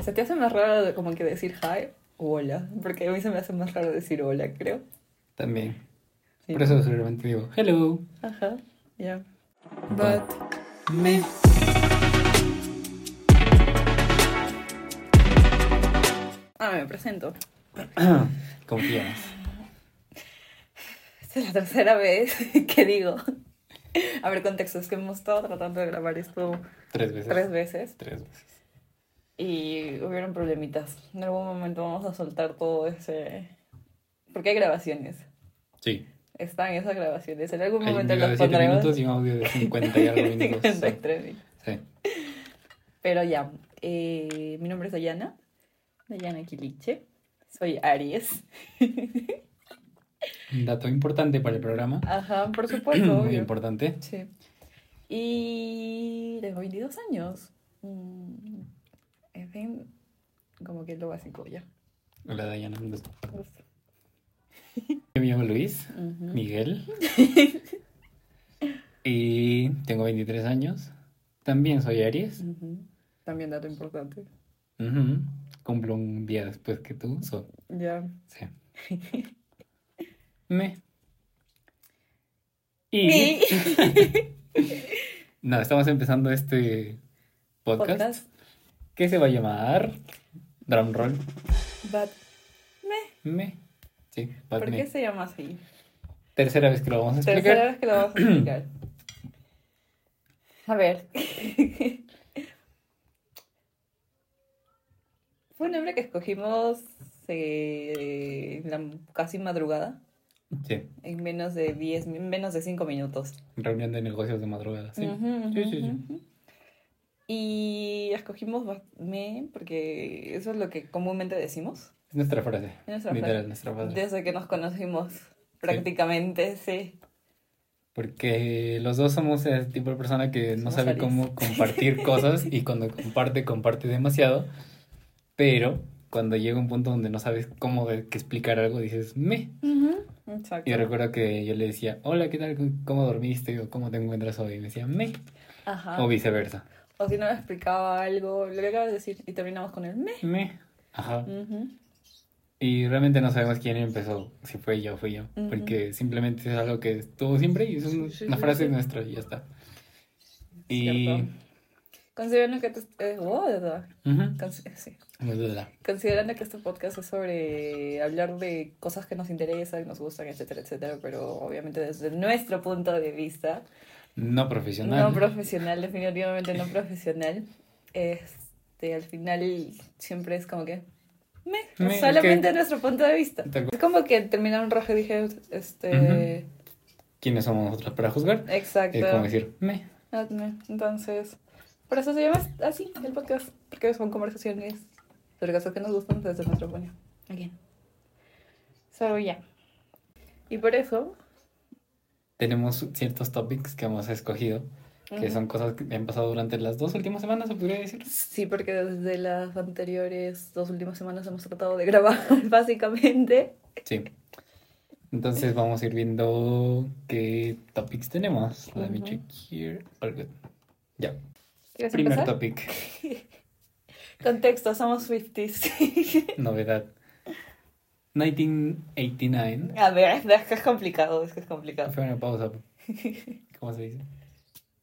¿Se te hace más raro como que decir hi o hola? Porque a mí se me hace más raro decir hola, creo. También. Sí. Por eso generalmente digo, hello. Ajá, ya. But... Me. Ah, me presento. ¿Cómo te llamas? Esta es la tercera vez que digo. A ver, contexto, es que hemos estado tratando de grabar esto Tres veces. tres veces Tres veces. Y hubieron problemitas. En algún momento vamos a soltar todo ese... Porque hay grabaciones. Sí. Están esas grabaciones. En algún momento las de 7 pondremos. minutos y un audio de 50 y algo minutos. 53 minutos. Sí. Pero ya, eh, mi nombre es Dayana, Dayana Quiliche, soy Aries. Un dato importante para el programa. Ajá, por supuesto, Muy obvio. importante. Sí. Y tengo 22 años. Mm, En fin, como que es lo básico ya. Hola, Dayana. me llamo Luis. Miguel. y tengo 23 años. También soy Aries. También dato importante. Ujú. Cumplo un día después que tú. so- Ya. sí. Me. Y. No, estamos empezando este podcast, Podcast. Que se va a llamar Drum Roll. But, Me. Sí, ¿Por Me. qué se llama así? Tercera vez que lo vamos a explicar. Tercera vez que lo vamos a explicar. A ver. Fue un nombre que escogimos eh, la casi madrugada, Sí, en menos de 10, en menos de 5 minutos. reunión de negocios de madrugada. Sí, sí, sí. sí. Y escogimos Me porque eso es lo que comúnmente decimos. Es nuestra frase. Es nuestra Literal, frase. nuestra frase. Desde que nos conocimos, prácticamente, sí. Porque los dos somos ese tipo de persona que no sabe Aries. cómo compartir cosas y cuando comparte, comparte demasiado. Pero cuando llega un punto donde no sabes cómo de- que explicar algo, dices me. Exacto. Y recuerdo que yo le decía, hola, ¿qué tal? ¿Cómo dormiste? O ¿cómo te encuentras hoy? Y me decía me. Ajá. O viceversa. O si no me explicaba algo, lo que acabas de decir, y terminamos con el me. Me. Ajá. Ujú. Y realmente no sabemos quién empezó, si fue ella o fui yo. Ujú. Porque simplemente es algo que estuvo siempre y es un- Sí, sí, una frase sí. nuestra y ya está. Y. Considerando que, te- eh, oh, verdad. Ujú. Consi- sí. Considerando que este podcast es sobre hablar de cosas que nos interesan, nos gustan, etcétera, etcétera, pero obviamente desde nuestro punto de vista, No profesional. no profesional, definitivamente no profesional, este, al final siempre es como que, me, solamente que- nuestro punto de vista. Es como que terminaron rojo y dije, este, ¿Quiénes somos nosotros para juzgar? exacto. Es como decir, me. Hazme. Entonces, por eso se llama así el podcast, porque son conversaciones sobre cosas que nos gustan desde nuestro punto. Again. So, ya. Y por eso, Tenemos ciertos topics que hemos escogido, que son cosas que han pasado durante las dos últimas semanas, se podría decir. sí, porque desde las anteriores dos últimas semanas hemos tratado de grabar, básicamente. Sí. Entonces vamos a ir viendo qué topics tenemos. Let me check here. All good. Ya. ¿Quieres Primer empezar? topic. Contexto, somos Swifties. Novedad. 1989. A ver, es que es complicado, es que es complicado. Fue una pausa. ¿Cómo se dice?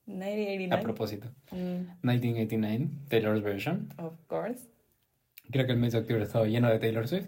A 1989. propósito. Mm, 1989, Taylor's version. of course. Creo que el mes de octubre estaba lleno de Taylor Swift.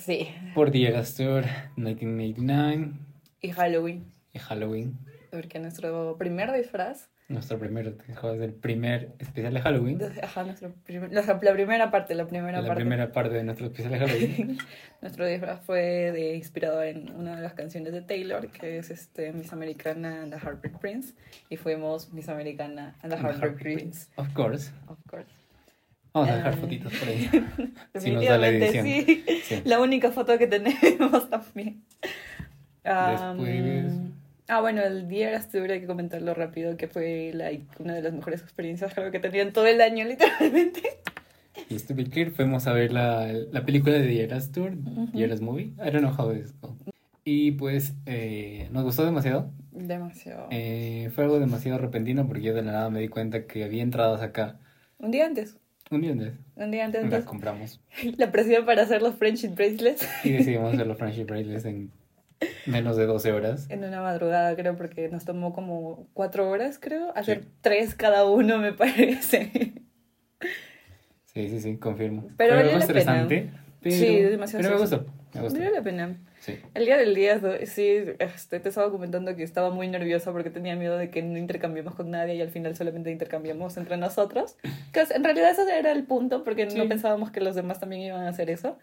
Sí. Por Eras Tour, 1989 Y Halloween. y Halloween. Porque nuestro primer disfraz, Nuestro primer, el primer especial de Halloween. ajá, nuestro primer- la, la primera parte, la primera La parte, primera parte de nuestro especial de Halloween. nuestro disfraz fue de, inspirado en una de las canciones de Taylor, que es este Miss Americana and the Heartbreak Prince, y fuimos Miss Americana and the Heartbreak Heartbreak Prince, Of course. of course. Vamos a dejar Ah. fotitos por ahí. Si nos da la Definitivamente, edición. sí. Sí. La única foto que tenemos también. Am, Después- Ah, bueno, el día era hay que comentarlo rápido, que fue like, una de las mejores experiencias creo que tenía en todo el año, literalmente. Y estuve clear, fuimos a ver la, la película de The Eras Tour, Ujú. The Eras Movie. I don't know how it's called. Y pues eh, nos gustó demasiado. Demasiado. Eh, fue algo demasiado repentino porque yo de la nada me di cuenta que había entradas acá Un día antes. Un día antes. Un día antes, La entonces, compramos. la presión para hacer los friendship bracelets Y decidimos hacer los friendship bracelets en menos de 12 horas. en una madrugada, creo, porque nos tomó como cuatro horas, creo. Hacer Sí. tres cada uno, me parece. Sí, sí, sí, confirmo. Pero Fue valió la pena. estresante. Pero, Sí, demasiado Pero me gustó. Me gustó. Valió la pena. Sí. El día del día, sí, este, te estaba comentando que estaba muy nerviosa porque tenía miedo de que no intercambiemos con nadie y al final solamente intercambiamos entre nosotros. Que en realidad ese era el punto porque Sí. no pensábamos que los demás también iban a hacer eso.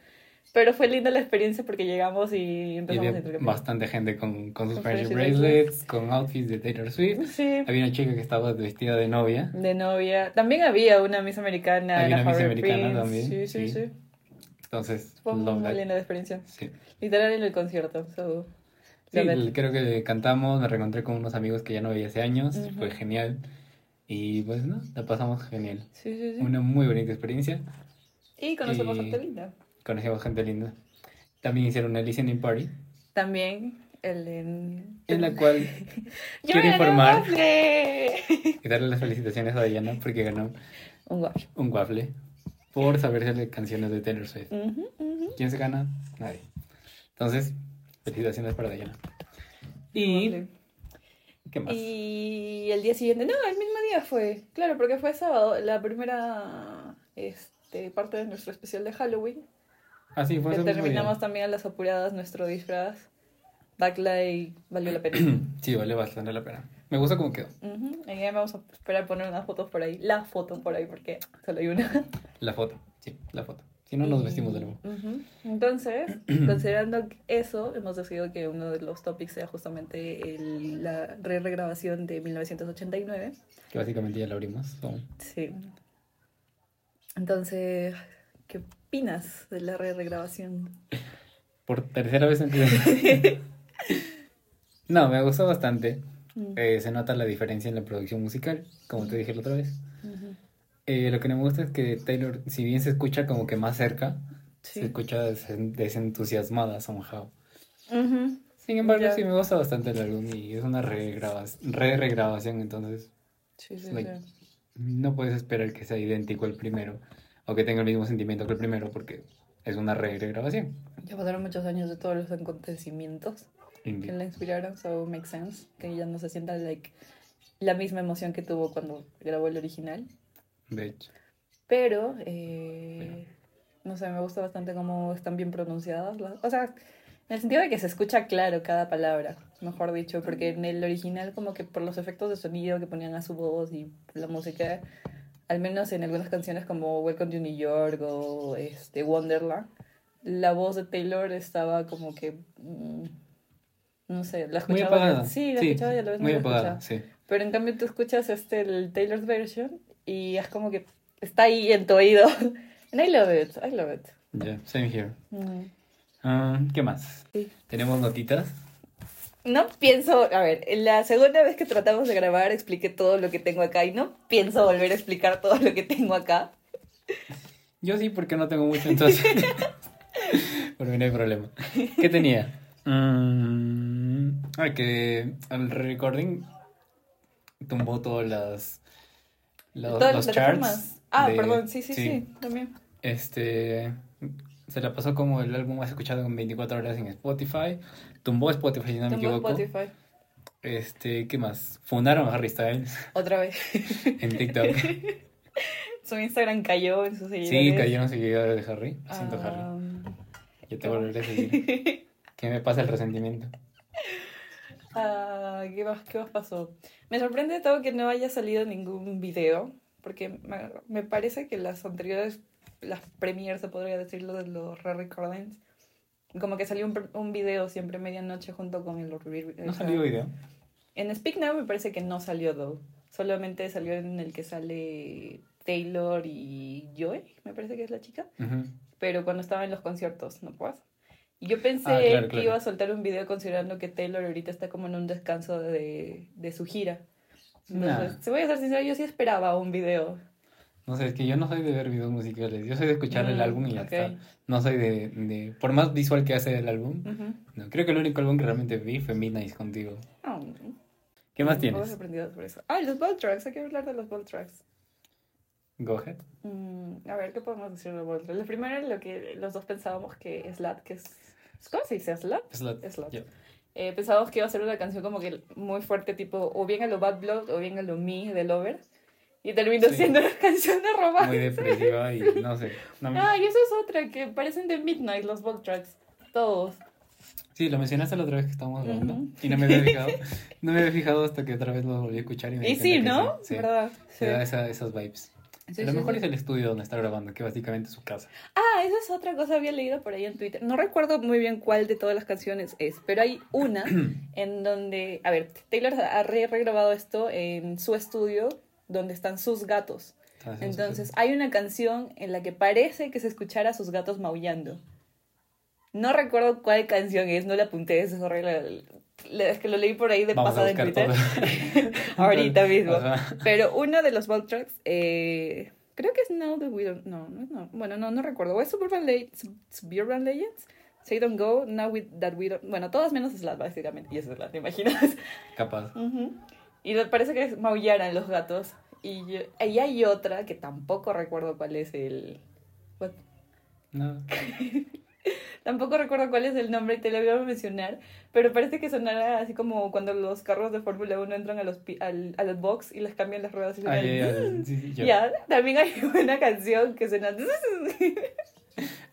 Pero fue linda la experiencia porque llegamos y Y empezamos a había intercambiar. bastante gente con, con sus Con friendship bracelets, con outfits de Taylor Swift. Sí, Había una chica que estaba vestida de novia. de novia. También había una Miss Americana. Había una Miss Americana también, Sí, sí, sí. sí. Entonces, Fue muy linda la experiencia. Sí. Literal en el concierto. So, Sí, el- creo que cantamos, me reencontré con unos amigos que ya no veía hace años, Ujú. fue genial. Y pues no, la pasamos genial. Sí, sí, sí. Una muy bonita experiencia. Y conocemos y- gente linda. Conocimos gente linda. También hicieron una listening party, También el en... en la cual ¡Yo quiero informar y darle las felicitaciones a Diana porque ganó Un waffle. un waffle por saberse de canciones de Taylor Swift. Ujú, ujú. ¿Quién se gana? Nadie. Entonces, felicitaciones para Diana. Y. ¿qué más? Y el día siguiente, no, el mismo día fue. Claro, porque fue sábado, la primera este, parte de nuestro especial de Halloween. Ah, sí, fue que terminamos también a las apuradas nuestro disfraz. Backlight valió la pena. Sí, vale bastante la pena. Me gusta cómo quedó. Ujú, y ya vamos a esperar poner unas fotos por ahí. La foto por ahí, porque solo hay una. La foto, sí, la foto. Si no, nos Y- vestimos de nuevo. Ujú. Entonces, considerando eso, hemos decidido que uno de los topics sea justamente el- la re regrabación de 1989. Que básicamente ya la abrimos. so, Sí. Entonces, ¿qué opinas de la re regrabación? Por tercera vez en. No, me gustó bastante. Mm. Eh, se nota la diferencia en la producción musical, como te dije la otra vez. Eh, lo que no me gusta es que Taylor, si bien se escucha como que más cerca, Sí. se escucha des- desentusiasmada somehow. Sin embargo, sí me gusta bastante el álbum y es una re-regrabación, re-regrabación, entonces Sí, sí, Like- sí. no puedes esperar que sea idéntico al primero o que tenga el mismo sentimiento que el primero porque es una re-regrabación. Ya pasaron muchos años de todos los acontecimientos que la inspiraron, so makes sense. Que ya no se sienta like, la misma emoción que tuvo cuando grabó el original. De hecho. Pero, eh, no sé, me gusta bastante cómo están bien pronunciadas. las- o sea, en el sentido de que se escucha claro cada palabra, mejor dicho, porque en el original como que por los efectos de sonido que ponían a su voz y la música, al menos en algunas canciones como Welcome to New York o este, Wonderland, la voz de Taylor estaba como que... mm, no sé, la Muy escuchaba. apagada. Sí, la escuchaba y a la vez no muy la apagada, sí. Pero en cambio tú escuchas este, el Taylor's version y es como que está ahí en tu oído. And I love it, I love it. Yeah, same here. Mm. Ah, ¿Qué más? Sí. Tenemos notitas. No pienso, a ver, la segunda vez que tratamos de grabar expliqué todo lo que tengo acá y no pienso volver a explicar todo lo que tengo acá. Yo sí, porque no tengo mucho, entonces. Por mí no hay problema. ¿Qué tenía? Mm, ah, que el recording tumbó todas las. Los, Todas los las charts. Ah, de- perdón, sí, sí, sí, también. Este. Se la pasó como el álbum más escuchado en 24 horas en Spotify. Tumbó Spotify, si no me Tumbó equivoco. Spotify. Este, ¿qué más? Fundaron a Harry Styles Otra vez. en TikTok. Su Instagram cayó en sus seguidores. Sí, cayeron seguidores de Harry. Lo siento, Harry. Ah, Yo te volveré a seguir. ¿Qué me pasa el resentimiento? Ah, ¿qué, más, ¿Qué más pasó? Me sorprende todo que no haya salido ningún video, porque me, me parece que las anteriores, las premiers, se podría decirlo, de los re-recordings, como que salió un, un video siempre medianoche junto con el... re- ¿No o sea, salió video? En Speak Now me parece que no salió, though. Solamente salió en el que sale Taylor y Joy, me parece que es la chica. Ujú. Pero cuando estaba en los conciertos, ¿no puedo? Y yo pensé Ah, claro, que claro. iba a soltar un video considerando que Taylor ahorita está como en un descanso de, de su gira. Entonces, Nah. si voy a ser sincera, yo sí esperaba un video. No sé, es que yo no soy de ver videos musicales. Yo soy de escuchar el Mm, álbum y ya ok. está. No soy de, de... Por más visual que hace el álbum, Ujú. no. Creo que el único álbum que realmente vi fue Midnight contigo. Oh, ¿Qué más tienes? sorprendida por eso. Ah, los ball tracks, hay que hablar de los ball tracks. Go ahead. Mm, a ver, ¿qué podemos decir de los Bolt Tracks? Lo primero es lo que los dos pensábamos que Slat, que es... ¿Cómo se dice? ¿Slat? Slot. Slot. Ya. Eh, pensábamos que iba a ser una canción como que muy fuerte, tipo, o bien a lo Bad Blood o bien a lo Me de Lover. Y terminó Sí. siendo una canción de romance. Muy depresiva y no sé. no me- Ah, y eso es otra, que parecen de Midnight los Bolt Tracks. Todos. Sí, lo mencionaste la otra vez que estábamos hablando Ujú. y no me había fijado. No me había fijado hasta que otra vez lo volví a escuchar y me Y sí, ¿no? Sí, sí. ¿Verdad? Se da esa- esas vibes. Sí, a lo mejor sí. es el estudio donde está grabando, que básicamente es su casa. Ah, esa es otra cosa, había leído por ahí en Twitter. No recuerdo muy bien cuál de todas las canciones es, pero hay una en donde, a ver, Taylor ha re- regrabado esto en su estudio donde están sus gatos. Entonces, hay una canción en la que parece que se escuchara a sus gatos maullando. No recuerdo cuál canción es, no la apunté, es horrible. Le- Es que lo leí por ahí de pasada en Twitter. Ahorita mismo. Pero uno de los Tracks, eh, creo que es Now That We Don't... No, no, no. Bueno, no, no recuerdo. ¿O es Suburban, Le- Suburban Legends? Say Don't Go, Now we, That We Don't... Bueno, todas menos Slat, básicamente. Y es Slat, ¿te imaginas? Capaz. Ujú. Y me parece que maullaran los gatos. Y, yo- y hay otra que tampoco recuerdo cuál es el... what? No. Tampoco recuerdo cuál es el nombre te lo voy a mencionar, pero parece que sonara así como cuando los carros de Fórmula 1 entran a los, al, a los box y les cambian las ruedas y Ah, el ya, sí, sí, también hay una canción que suena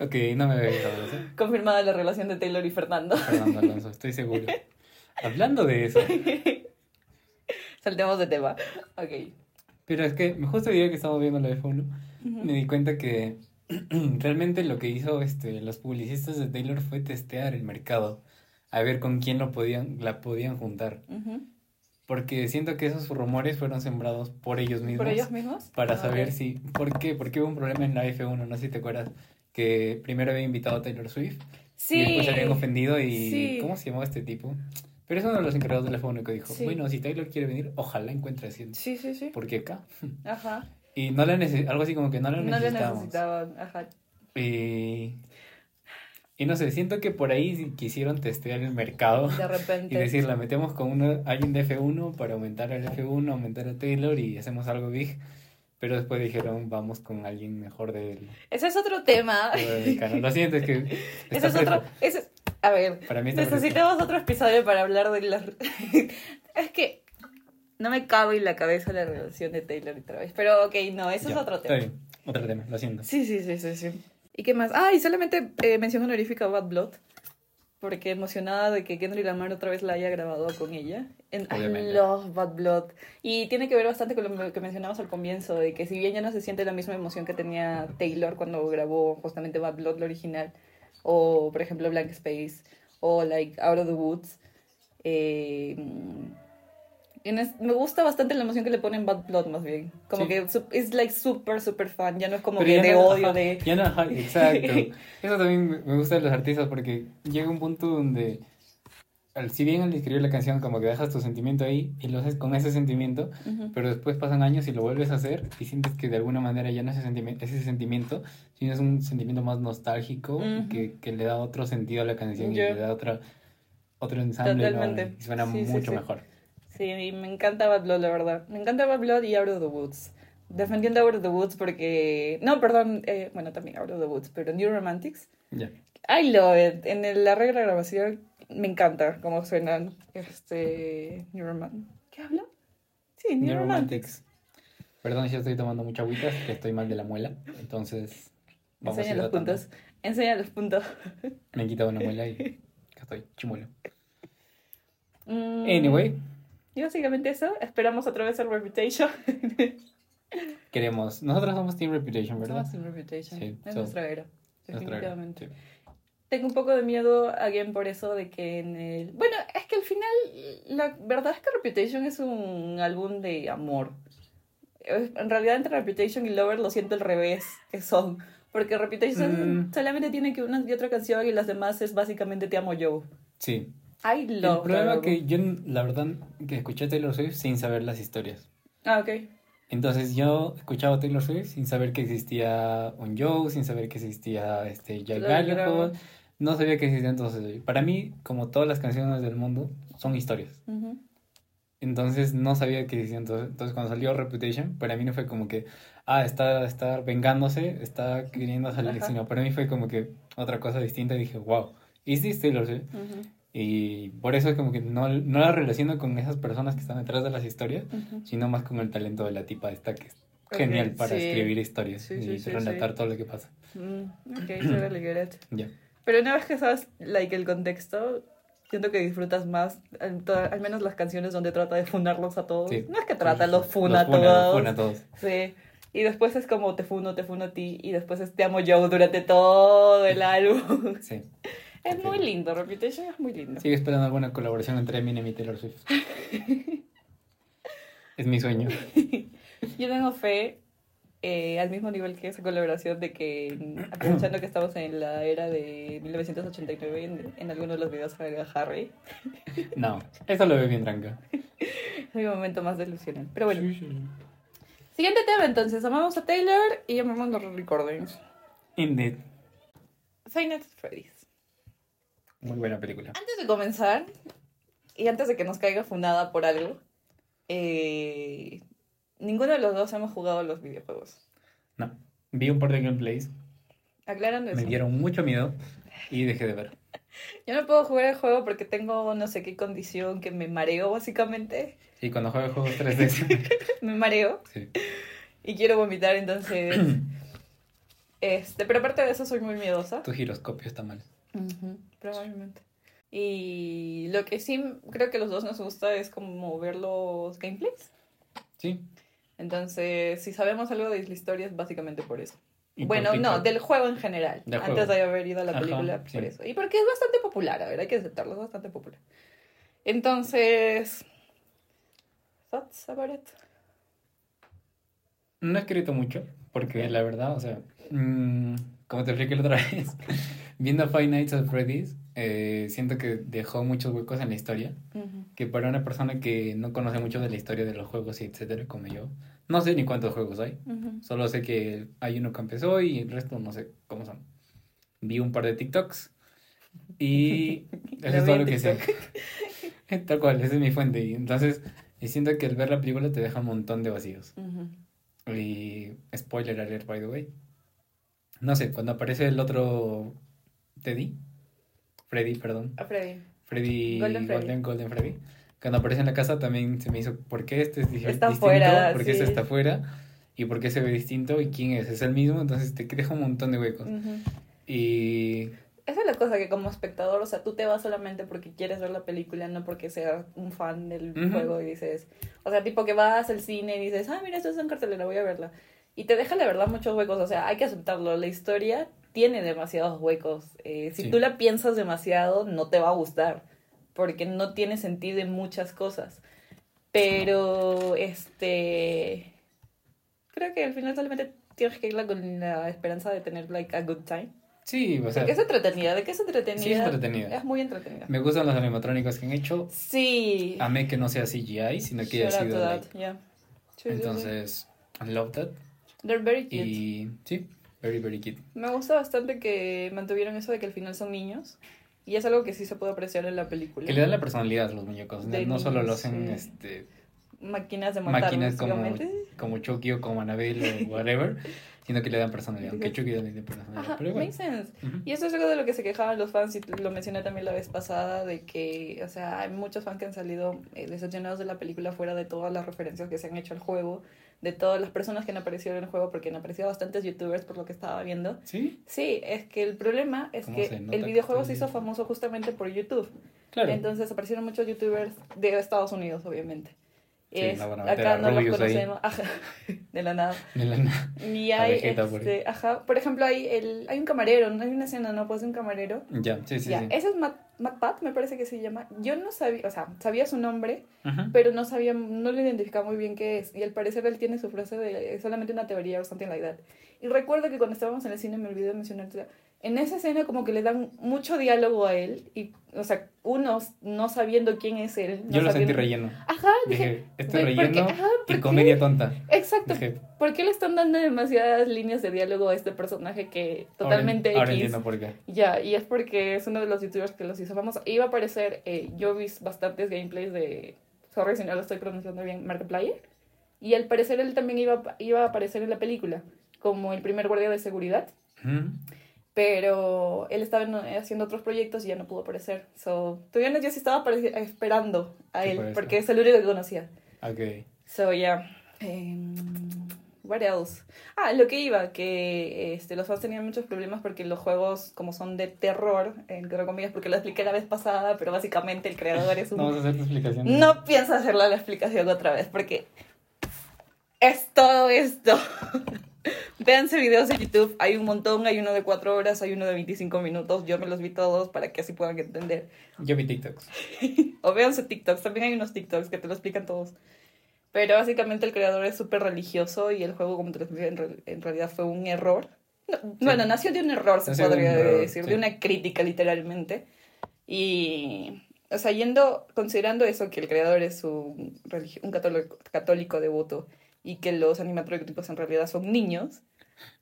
Ok, no me eso. confirmada la relación de Taylor y Fernando. Fernando Alonso, estoy seguro. Hablando de eso, Saltemos de tema. Ok. Pero es que justo el día que estamos viendo la F1, me di cuenta que realmente lo que hizo este, los publicistas de Taylor fue testear el mercado, a ver con quién lo podían, la podían juntar. Porque siento que esos rumores fueron sembrados por ellos mismos. ¿Por ellos mismos? Para Ah, saber si... ¿Por qué? Porque hubo un problema en la F1, no sé si te acuerdas, que primero había invitado a Taylor Swift Sí. y después se habían ofendido y... Sí. ¿Cómo se llamaba este tipo? Pero es uno de los encargados de la F1 que dijo, Sí. bueno, si Taylor quiere venir, ojalá encuentre asiento. Sí, sí, sí. Porque acá... Ajá. Y no la neces algo así como que no la No le necesitaban. Ajá. Y... Y no sé, siento que por ahí quisieron testear el mercado De repente. y decir, la metemos con alguien de F1 para aumentar al F1, aumentar a Taylor y hacemos algo big. Pero después dijeron, vamos con alguien mejor del Ese es otro tema. Lo siento, es que. Ese es otro. Ese, a ver, Para mí está necesitamos otro episodio para hablar de las. es que no me cabe en la cabeza la relación de Taylor y Travis. Pero ok, no, ese es Ya, otro está tema. bien, otro tema, lo siento. Sí, sí, sí, sí, sí. ¿Y qué más? Ah, y solamente eh, mención honorífica a Bad Blood. Porque emocionada de que Kendrick Lamar otra vez la haya grabado con ella. En, I love Bad Blood. Y tiene que ver bastante con lo que mencionamos al comienzo, de que si bien ya no se siente la misma emoción que tenía Taylor cuando grabó justamente Bad Blood, la original, o por ejemplo Blank Space, o like Out of the Woods, eh, en es- me gusta bastante la emoción que le ponen Bad Blood más bien. Como Sí. que es like super, super fan, ya no es como Pero que de no- odio, ajá, de... Ya no, ajá, exacto. Eso también me- gusta de los artistas porque llega un punto donde, si bien al escribir la canción, como que dejas tu sentimiento ahí y lo haces con ese sentimiento, pero después pasan años y lo vuelves a hacer y sientes que de alguna manera ya no es ese sentimiento, ese sentimiento sino es un sentimiento más nostálgico que, que le da otro sentido a la canción y le da otra, otro ensamble y suena Sí, sí, mucho sí. mejor. Sí, y me encanta Bad Blood, la verdad. Me encanta Bad Blood y Out of the Woods. Defendiendo Out of the Woods porque... No, perdón, eh, bueno, también Out of the Woods, pero New Romantics. Ya. I love it. En el- la regla de grabación me encanta cómo suenan este... New Romantics. ¿Qué habla? Sí, New, New Romantics. Romantics. Perdón si estoy tomando mucha agüita, que estoy mal de la muela. Entonces, vamos Enseña los puntos. Enseña los puntos. Me he quitado una muela y acá estoy, chimuelo. Mm, Anyway, Y básicamente eso. Esperamos otra vez el Reputation. queremos. Nosotros somos Team Reputation, ¿verdad? Somos Team Reputation. Sí, es so- nuestra era. Nuestra era, Definitivamente. sí. Tengo un poco de miedo, again, por eso de que en el... Bueno, es que al final, la verdad es que Reputation es un álbum de amor. En realidad, entre Reputation y Lover lo siento al revés, que son. Porque Reputation Mm. solamente tiene que una y otra canción y las demás es básicamente Te amo yo. Sí. I El love problema that que yo, la verdad, que escuché Taylor Swift sin saber las historias. Ah, ok. Entonces yo escuchaba a Taylor Swift sin saber que existía un Joe, sin saber que existía este Jack Gallagher. No sabía que existía entonces. Para mí, como todas las canciones del mundo, son historias. Entonces no sabía qué decía. Entonces, entonces cuando salió Reputation, para mí no fue como que, ah, está, está vengándose, está queriendo salir, Ajá. sino para mí fue como que otra cosa distinta. Y dije, wow, is this Taylor Swift? Y por eso es como que no, no la relaciono con esas personas que están detrás de las historias, ujú. sino más con el talento de la tipa esta que es Ok, genial para sí. escribir historias Sí, y sí, relatar todo lo que pasa. Mm, ok. Ya. Pero una vez que sabes like, el contexto, siento que disfrutas más, al menos las canciones donde trata de funarlos a todos. No es que trata, los funa a Los funa, todos. funa a todos. Sí. Y después es como te funo, te funo a ti. Y después es te amo yo durante todo el álbum. Sí. Es muy lindo, Reputation es muy lindo. Sigo esperando alguna colaboración entre Eminem y Taylor Swift. es mi sueño. Yo tengo fe eh, al mismo nivel que esa colaboración de que, aprovechando que estamos en la era de 1989, en, en algunos de los videos salga Harry. No, eso lo veo bien tranca. Es mi momento más delusional. Pero bueno. Siguiente tema entonces. Amamos a Taylor y amamos los recordings. Indeed. Five Nights at Freddy's. Muy buena película. Antes de comenzar, y antes de que nos caiga fundada por algo, eh, ninguno de los dos hemos jugado los videojuegos. No. Vi un par de gameplays, Aclarando eso. me dieron mucho miedo y dejé de ver. Yo no puedo jugar el juego porque tengo no sé qué condición que me mareo básicamente. Y cuando juego juegos 3D, Me mareo sí. y quiero vomitar, entonces... este, pero aparte de eso soy muy miedosa. tu giroscopio está mal. Probablemente. Y lo que sí creo que los dos nos gusta es como ver los gameplays. Sí. Entonces, si sabemos algo de la historia es básicamente por eso. Y bueno, no, del juego en general. Del antes juego. de haber ido a la Ajá, película, sí. por eso. Y porque es bastante popular, a ver, hay que aceptarlo, es bastante popular. Entonces, thoughts about it? No he escrito mucho, porque la verdad, o sea, mm, como te expliqué la otra vez, viendo Five Nights at Freddy's, eh, siento que dejó muchos huecos en la historia, que para una persona que no conoce mucho de la historia de los juegos y etcétera, como yo, no sé ni cuántos juegos hay, solo sé que hay uno que empezó y el resto no sé cómo son. Vi un par de TikToks y eso es todo lo que sé. Tal cual, esa es mi fuente. Y entonces, y siento que al ver la película te deja un montón de vacíos. Y spoiler alert, by the way. No sé, cuando aparece el otro Teddy, Freddy, perdón, A Freddy. Freddy Golden Golden, Freddy. Golden, Freddy, cuando aparece en la casa también se me hizo, ¿por qué este es Está distinto? fuera, ¿Por qué este sí. está afuera? ¿Y por qué se ve distinto? ¿Y quién es? ¿Es el mismo? Entonces te deja un montón de huecos. Ujú. Y Esa es la cosa que como espectador, o sea, tú te vas solamente porque quieres ver la película, no porque seas un fan del Ujú. juego y dices, o sea, tipo que vas al cine y dices, ah, mira, esto es en cartelera, voy a verla. Y te deja la verdad muchos huecos, o sea, hay que aceptarlo, la historia tiene demasiados huecos. Eh, si Sí. tú la piensas demasiado, no te va a gustar, porque no tiene sentido en muchas cosas. Pero, este, creo que al final solamente tienes que irla con la esperanza de tener, like, a good time. sí, o sea, Porque es entretenida, ¿de qué es entretenida? Sí, es entretenida. Es muy entretenida. me gustan los animatrónicos que han hecho. Sí. Amé que no sea CGI, sino que haya sido like, yeah. Entonces, I love that. They're very cute. Y sí, very, very. Me gusta bastante que mantuvieron eso de que al final son niños. Y es algo que sí se puede apreciar en la película. Que le dan la personalidad a los muñecos. No, De no solo lo niños, hacen sí. este, Máquinas de matar, máquinas como, como Chucky o como Annabelle o whatever, sino que le dan personalidad. Aunque Chucky también tiene personalidad. Ajá, pero makes sense. Ujú. Y eso es algo de lo que se quejaban los fans, y lo mencioné también la vez pasada, de que, o sea, hay muchos fans que han salido eh, decepcionados de la película fuera de todas las referencias que se han hecho al juego, de todas las personas que han aparecido en el juego, porque han aparecido bastantes youtubers por lo que estaba viendo. Sí, Sí, es que el problema es ¿Cómo que el videojuego se hizo famoso justamente por YouTube. claro. Entonces aparecieron muchos youtubers de Estados Unidos, obviamente. Sí, Es- no acá no los conocemos, ajá, de la nada. De la nada. Y hay, Vegeta, por este, ajá, por ejemplo, hay, el, hay un camarero, no hay una escena, ¿no? Pues de un camarero. Ya, sí, sí, ya, sí. ese es Matt, Pat, me parece que se llama. Yo no sabía, o sea, sabía su nombre, pero no sabía, no lo identificaba muy bien qué es. Y al parecer él tiene su frase de es solamente una teoría bastante en la edad. Y recuerdo que cuando estábamos en el cine me olvidé de mencionarte, en esa escena como que le dan mucho diálogo a él y, o sea, uno no sabiendo quién es él. no Yo lo sentí relleno. Ajá, dije, Dije, este "Güey, ¿por qué? relleno Ajá, ¿por y qué?". comedia tonta. exacto, Dije, ¿por qué le están dando demasiadas líneas de diálogo a este personaje que totalmente ahora, ahora X? entiendo por qué. Ya, y es porque es uno de los youtubers que los hizo famosos. Iba a aparecer, eh, yo vi bastantes gameplays de, sorry si no lo estoy pronunciando bien, Markiplier. Y al parecer él también iba, iba a aparecer en la película, como el primer guardia de seguridad. Ujú. Pero él estaba en- haciendo otros proyectos y ya no pudo aparecer. So, to be honest, yo sí estaba esperando a él, aparezca. porque es el único que conocía. Ok. So, yeah. Em, what else? Ah, lo que iba, que este, los fans tenían muchos problemas porque los juegos, como son de terror, entre comillas, porque lo expliqué la vez pasada, pero básicamente el creador es un... No vamos a hacer tu explicación. No pienso hacerle la explicación otra vez porque es todo esto. Véanse videos en YouTube, hay un montón, hay uno de 4 horas, hay uno de 25 minutos, yo me los vi todos para que así puedan entender. Yo vi TikToks. O véanse TikToks, también hay unos TikToks que te lo explican todos. Pero básicamente el creador es súper religioso y el juego, como te lo expliqué, en, real- en realidad fue un error. No, Bueno, nació de un error, se Nació de podría error, decir, sí. de una crítica literalmente. Y, o sea, yendo, considerando eso, que el creador es un, un católico, católico devoto y que los animatrónicos en realidad son niños,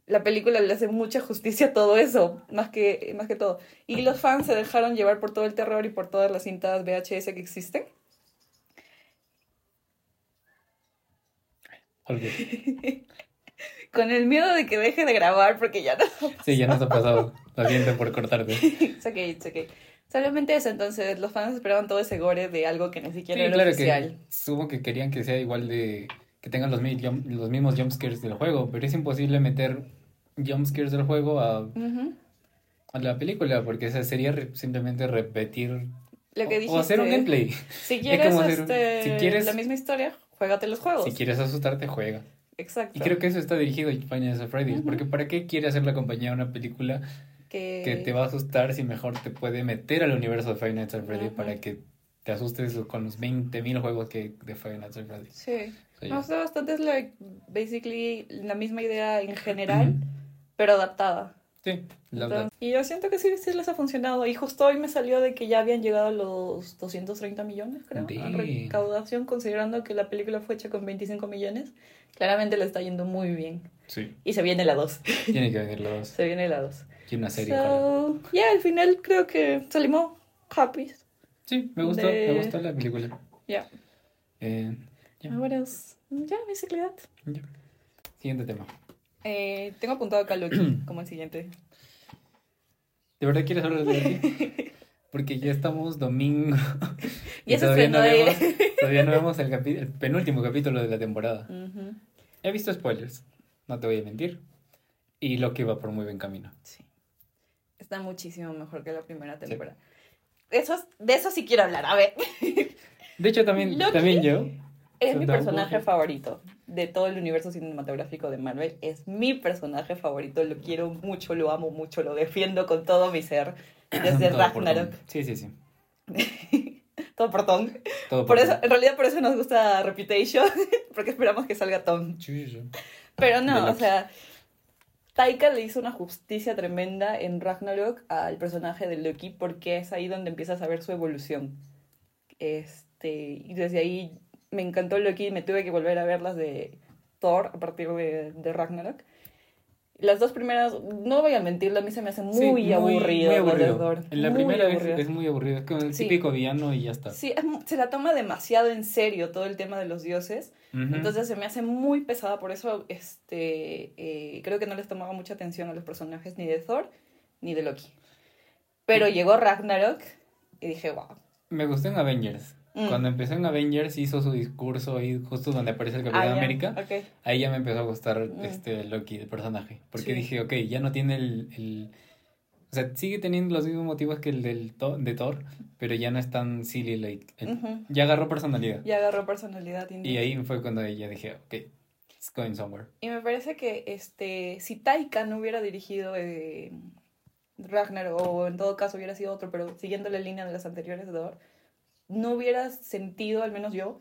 la película le hace mucha justicia a todo eso, más que, más que todo. Y los fans se dejaron llevar por todo el terror y por todas las cintas VHS que existen. Ok. Con el miedo de que deje de grabar porque ya no. Sí, ya nos ha pasado. Lo siento por cortarte. Sí, It's okay, it's okay. Solamente eso, entonces los fans esperaban todo ese gore de algo que ni siquiera era claro oficial. que supongo que querían que sea igual de... Que tengan los, los mismos jumpscares del juego, pero es imposible meter jumpscares del juego a, a la película, porque esa sería re- simplemente repetir Lo que o- dijiste. o hacer un gameplay. Si quieres, hacer- este, si quieres- la misma historia, juégate los juegos. Si quieres asustarte, juega. Exacto. Y creo que eso está dirigido a at Freddy's, Ujú. porque ¿para qué quiere hacer la compañía una película que... que te va a asustar si mejor te puede meter al universo de Five Nights at Freddy's Ujú. para que te asustes con los 20.000 juegos que de Five Nights at Freddy's? Sí. Me gusta bastante, es like, basically la misma idea en general, pero adaptada. Sí, la verdad. Y yo siento que sí, sí les ha funcionado. Y justo hoy me salió de que ya habían llegado a los 230 millones, creo, en Damn. recaudación, considerando que la película fue hecha con 25 millones. Claramente le está yendo muy bien. Sí, Y se viene la 2. tiene que venir los dos. se viene la 2. Y una serie. So, yeah, al final creo que salimos happy. Sí, me gustó, de- me gustó la película. Yeah. Eh, What else? Ya, basically that. ya. Siguiente tema. Eh, tengo apuntado acá Loki como el siguiente. ¿De verdad quieres hablar de Loki? Porque ya estamos domingo. Ya se todavía no, vemos, el- todavía no vemos el, capi- el penúltimo capítulo de la temporada. He visto spoilers, no te voy a mentir. Y Loki va por muy buen camino. Sí. Está muchísimo mejor que la primera temporada. Eso, es- de eso sí quiero hablar. A ver, De hecho, también, Loki también yo. Es mi personaje favorito de todo el universo cinematográfico de Marvel. Es mi personaje favorito. Lo quiero mucho, lo amo mucho, lo defiendo con todo mi ser. Desde Todo Ragnarok. Sí, sí, sí. Todo por Tom. Todo Por por eso, en realidad por eso nos gusta Reputation. Porque esperamos que salga Tom. Sí, sí. Pero no, o sea, Taika le hizo una justicia tremenda en Ragnarok al personaje de Loki porque es ahí donde empiezas a ver su evolución. Este, y desde ahí me encantó Loki me tuve que volver a ver las de Thor a partir de, de Ragnarok. Las dos primeras, no voy a mentirlo, a mí se me hace muy, Sí, aburrido. muy de. En la Muy primera vez aburrido. es muy aburrido. Es como el Sí. típico villano y ya está. Sí, es se la toma demasiado en serio todo el tema de los dioses. Entonces se me hace muy pesada, por eso este, eh, creo que no les tomaba mucha atención a los personajes ni de Thor ni de Loki. Pero llegó Ragnarok y dije, wow. Me gustó en Avengers. Mm. Cuando empezó en Avengers hizo su discurso ahí justo donde aparece el Capitán Ah, ya, América. Ahí ya me empezó a gustar Mm. este Loki, el personaje. Porque Sí. dije, ok, ya no tiene el, el- O sea, sigue teniendo los mismos motivos que el del de Thor, pero ya no es tan silly like. el-. Ya agarró personalidad. Y agarró personalidad. Y ahí fue cuando ya dije, ok, it's going somewhere. Y me parece que este, si Taika no hubiera dirigido eh, Ragnarok, o en todo caso hubiera sido otro, pero siguiendo la línea de las anteriores de Thor, no hubiera sentido, al menos yo,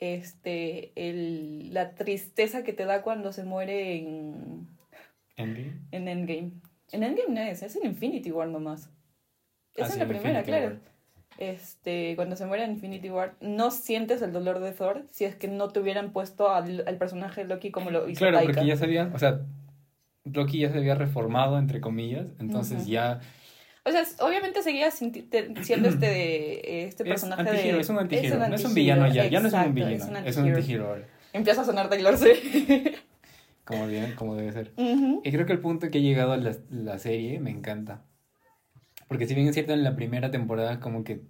este, el, la tristeza que te da cuando se muere en, Endgame. en Endgame. En Endgame no es, es en Infinity War nomás. Es Ah, en sí, la primera, Infinity claro. War. Este, cuando se muere en Infinity War, no sientes el dolor de Thor si es que no te hubieran puesto al, al personaje de Loki como lo hizo Claro, Taika. porque ya sabían, o sea, Loki ya se había reformado, entre comillas, entonces ya O sea, obviamente seguía siendo este, de- este personaje es de... es un antihero, no es un villano ya, ya no es un villano, es un antihero. antihero ahora, Empieza a sonar Taylor Swift. como, bien- como debe ser. Y creo que el punto que ha llegado a la, la serie me encanta. Porque si bien es cierto, en la primera temporada como que,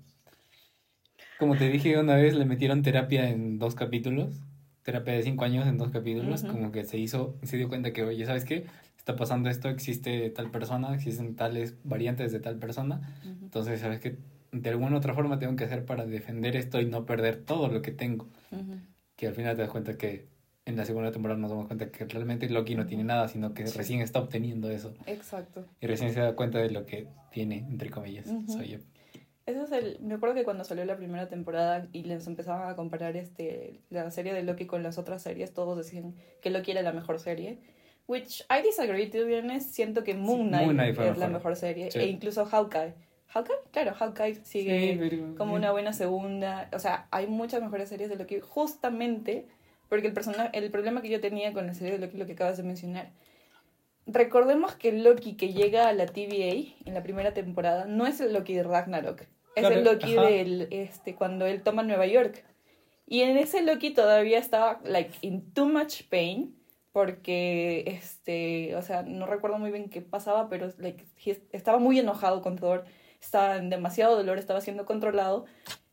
como te dije una vez, le metieron terapia en dos capítulos, terapia de cinco años en dos capítulos, como que se hizo, se dio cuenta que, oye, ¿sabes qué? Está pasando esto, existe tal persona, existen tales variantes de tal persona, Ujú. entonces, ¿sabes qué? De alguna u otra forma tengo que hacer para defender esto y no perder todo lo que tengo. Ujú. Que al final te das cuenta que en la segunda temporada nos damos cuenta que realmente Loki no tiene nada, sino que Sí. recién está obteniendo eso. Exacto. Y recién se da cuenta de lo que tiene, entre comillas, Ujú. soy yo. Eso es el. Me acuerdo que cuando salió la primera temporada y les empezaban a comparar este la serie de Loki con las otras series, todos decían que Loki era la mejor serie. Which I disagree, to be honest. Siento que Moon Knight, Moon Knight es la mejor. mejor serie. Sí. E incluso Hawkeye. ¿Hawkeye? Claro, Hawkeye sigue Sí, pero- como una buena segunda. O sea, hay muchas mejores series de Loki justamente porque el, persona, el problema que yo tenía con la serie de Loki, lo que acabas de mencionar. Recordemos que Loki que llega a la TVA en la primera temporada no es el Loki de Ragnarok. Es Claro, el Loki ajá. del, este, cuando él toma Nueva York. Y en ese Loki todavía estaba, like, in too much pain. Porque, este, o sea, no recuerdo muy bien qué pasaba, pero, like, estaba muy enojado con Thor. Estaba en demasiado dolor, estaba siendo controlado.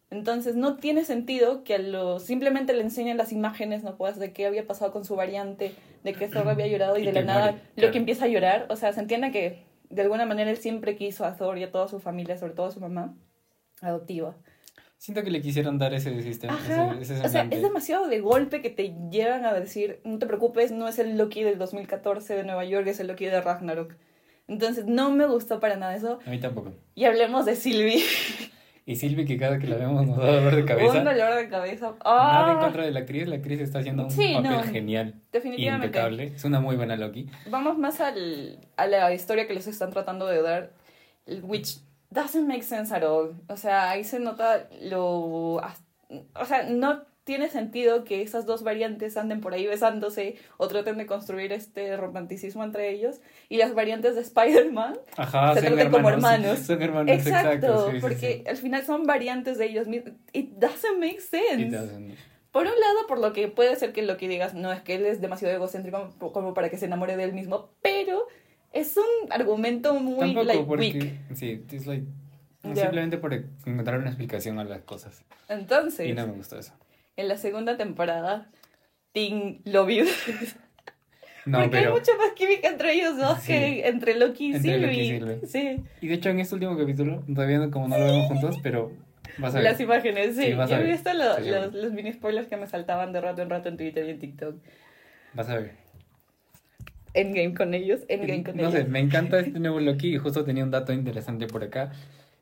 Entonces, no tiene sentido que lo, simplemente le enseñen las imágenes, ¿no? Pues, de qué había pasado con su variante, de que Thor había llorado y, Y de que la nada muere, Loki claro. empieza a llorar. O sea, se entiende que de alguna manera él siempre quiso a Thor y a toda su familia, sobre todo a su mamá adoptiva. Siento que le quisieron dar ese sistema, Ajá. ese, ese o sea, es demasiado de golpe que te llevan a decir, no te preocupes, no es el Loki del 2014 de Nueva York, es el Loki de Ragnarok. Entonces, no me gustó para nada eso. A mí tampoco. Y hablemos de Sylvie. Y Silvi, que cada que la vemos nos da dolor de cabeza. Un dolor de cabeza. Nada en ¡Ah! contra de la actriz, la actriz está haciendo un Sí, papel no, genial, Definitivamente. impecable. Es una muy buena Loki. Vamos más al, a la historia que les están tratando de dar, which doesn't make sense at all. O sea, ahí se nota lo... O sea, no tiene sentido que esas dos variantes anden por ahí besándose o traten de construir este romanticismo entre ellos y las variantes de Spider-Man Se son tratan como hermanos. Son hermanos, Exacto, exacto. sí, sí, porque al final son variantes de ellos mismos. It doesn't make sí. sense. Te hacen- Por un lado, por lo que puede ser que lo que digas, no es que él es demasiado egocéntrico como- como para que se enamore de él mismo, pero es un argumento muy Tampoco like, porque... weak. Sí, es like... Ya. Simplemente por encontrar una explicación a las cosas. Entonces, Y no me gustó eso. en la segunda temporada, Ting Lobby. No, porque pero... hay mucha más química entre ellos dos Sí. que entre Loki y Entre Loki y Sylvie. Sí, Y de hecho en este último capítulo, todavía no- como no lo vemos juntos, pero vas a ver. las imágenes, sí. Sí, Yo he visto lo- sí. los, los mini spoilers que me saltaban de rato en rato en Twitter y en TikTok. Vas a ver. Endgame con ellos, Endgame con No ellos. sé, me encanta este nuevo Loki y justo tenía un dato interesante por acá,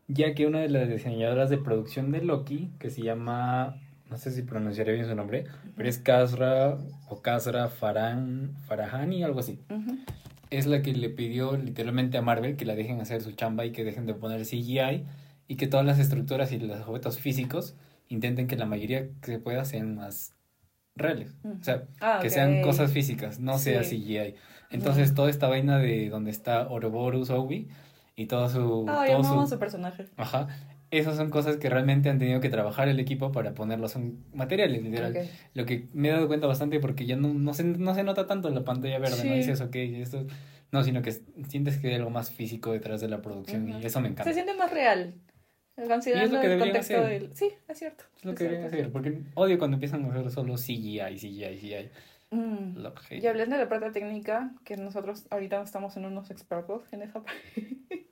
ya que una de las diseñadoras de producción de Loki, que se llama, no sé si pronunciaré bien su nombre, pero es Kasra o Kasra Farhan, Farahani, algo así. Ujú. Es la que le pidió literalmente a Marvel que la dejen hacer su chamba y que dejen de poner CGI y que todas las estructuras y los objetos físicos intenten que la mayoría que se pueda sean más reales. O sea, Ah, que ok. sean cosas físicas, no sea Sí. CGI. Entonces, toda esta vaina de donde está Ouroboros Owi y todo su... Ah, todo su... su personaje. Ajá. Esas son cosas que realmente han tenido que trabajar el equipo para ponerlos en materiales, literal. Lo que me he dado cuenta bastante porque ya no, no, se, no se nota tanto en la pantalla verde, Sí. no dices, ok, esto... No, sino que sientes que hay algo más físico detrás de la producción y eso me encanta. Se siente más real. Considerando que el deberían contexto hacer. del... Sí, es cierto. Es lo es que deberían cierto. hacer, porque odio cuando empiezan a hacer solo CGI, CGI, CGI. Mm. Lo que- Y hablando de la parte técnica, que nosotros ahorita estamos en unos expertos en esa parte.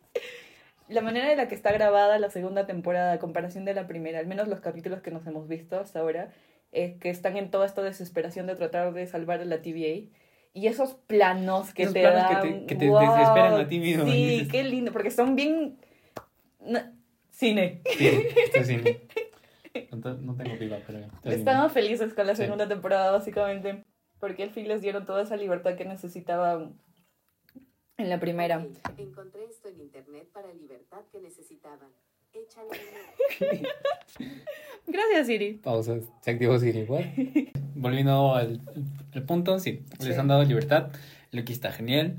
la manera en la que está grabada la segunda temporada a comparación de la primera, al menos los capítulos que nos hemos visto hasta ahora, es que están en toda esta desesperación de tratar de salvar a la TVA. Y esos planos que Esos te planos que dan. te- que te ¡guau! desesperan a ti mismo. Sí, qué lindo, porque son bien. no, cine. Sí, esto es cine. No, te- no tengo pipa, pero... esto es cine. Estaban felices con la Sí. segunda temporada, básicamente, porque al fin les dieron toda esa libertad que necesitaban en la primera. Encontré esto en internet para libertad que necesitaban. Échale. Gracias, Siri. Pausas. Se activó Siri, what? Volviendo al, al punto, sí, les Sí. han dado libertad. Loki está genial.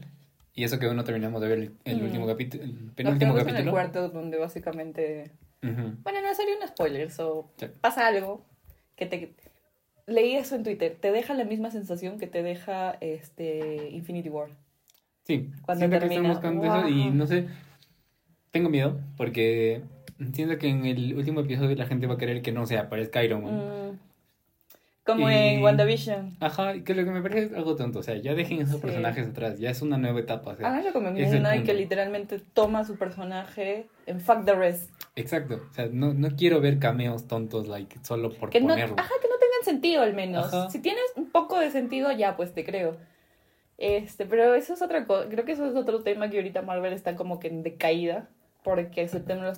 Y eso que aún no terminamos de ver el, el Mm. último capítulo, el Nos penúltimo quedamos en el capítulo. cuarto donde básicamente... Ujú. Bueno, no sería un spoiler, so... Sí. pasa algo que te... Leí eso en Twitter, te deja la misma sensación que te deja este Infinity War. Sí, Cuando siento que termina. están buscando eso y Wow. no sé, tengo miedo porque siento que en el último episodio la gente va a querer que no se aparezca Iron Man. Mm. Como Y- en WandaVision. Ajá, que lo que me parece es algo tonto, o sea, ya dejen esos Sí. personajes atrás, ya es una nueva etapa, o sea, Háganlo como en que literalmente toma su personaje en Fuck the Rest. exacto, o sea, no, no quiero ver cameos tontos, like, solo por Que no, ponerlo. ajá, que no sentido al menos. Ajá. Si tienes un poco de sentido, ya, pues te creo. Este, pero eso es otra cosa. Creo que eso es otro tema que ahorita Marvel está como que en decaída. Porque